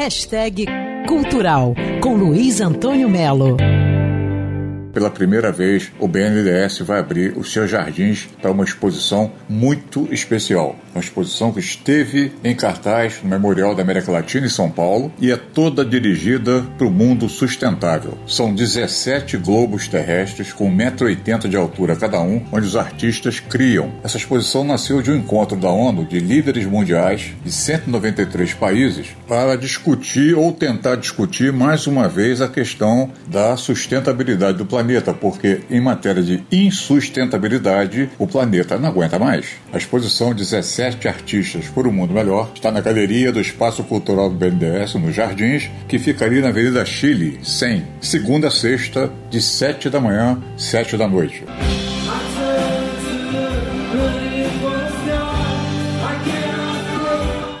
Hashtag Cultural com Luiz Antônio Melo. Pela primeira vez, o BNDES vai abrir os seus jardins para uma exposição muito especial. Uma exposição que esteve em cartaz no Memorial da América Latina em São Paulo e é toda dirigida para o mundo sustentável. São 17 globos terrestres com 1,80m de altura cada um, onde os artistas criam. Essa exposição nasceu de um encontro da ONU de líderes mundiais de 193 países para discutir ou tentar discutir mais uma vez a questão da sustentabilidade do planeta planeta, porque em matéria de insustentabilidade, o planeta não aguenta mais. A exposição 17 artistas por um mundo melhor está na galeria do Espaço Cultural do BNDES, nos Jardins, que fica ali na Avenida Chile, 100, segunda a sexta, de 7 da manhã, 7 da noite.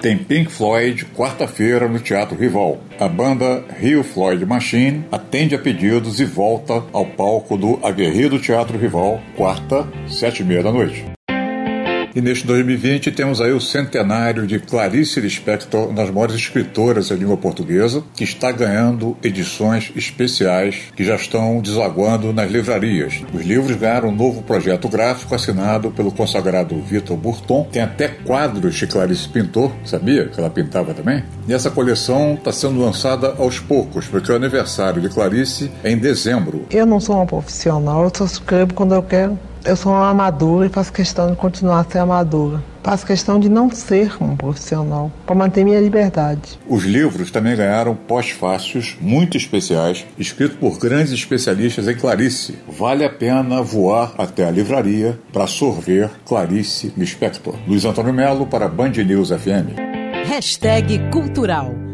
Tem Pink Floyd quarta-feira no Teatro Rival. A banda Rio Floyd Machine atende a pedidos e volta ao palco do Aguerrido Teatro Rival, quarta, sete e meia da noite. E neste 2020 temos aí o centenário de Clarice Lispector, uma das maiores escritoras da língua portuguesa, que está ganhando edições especiais que já estão desaguando nas livrarias. Os livros ganharam um novo projeto gráfico assinado pelo consagrado Vitor Burton. Tem até quadros que Clarice pintou, sabia que ela pintava também? E essa coleção está sendo lançada aos poucos, porque o aniversário de Clarice é em dezembro. Eu não sou uma profissional, eu só escrevo quando eu quero eu sou uma amadora e faço questão de continuar a ser amadora. Faço questão de não ser um profissional, para manter minha liberdade. Os livros também ganharam pós-fácios muito especiais, escritos por grandes especialistas em Clarice. Vale a pena voar até a livraria para sorver Clarice Lispector. Luiz Antônio Melo para Band News FM. Hashtag Cultural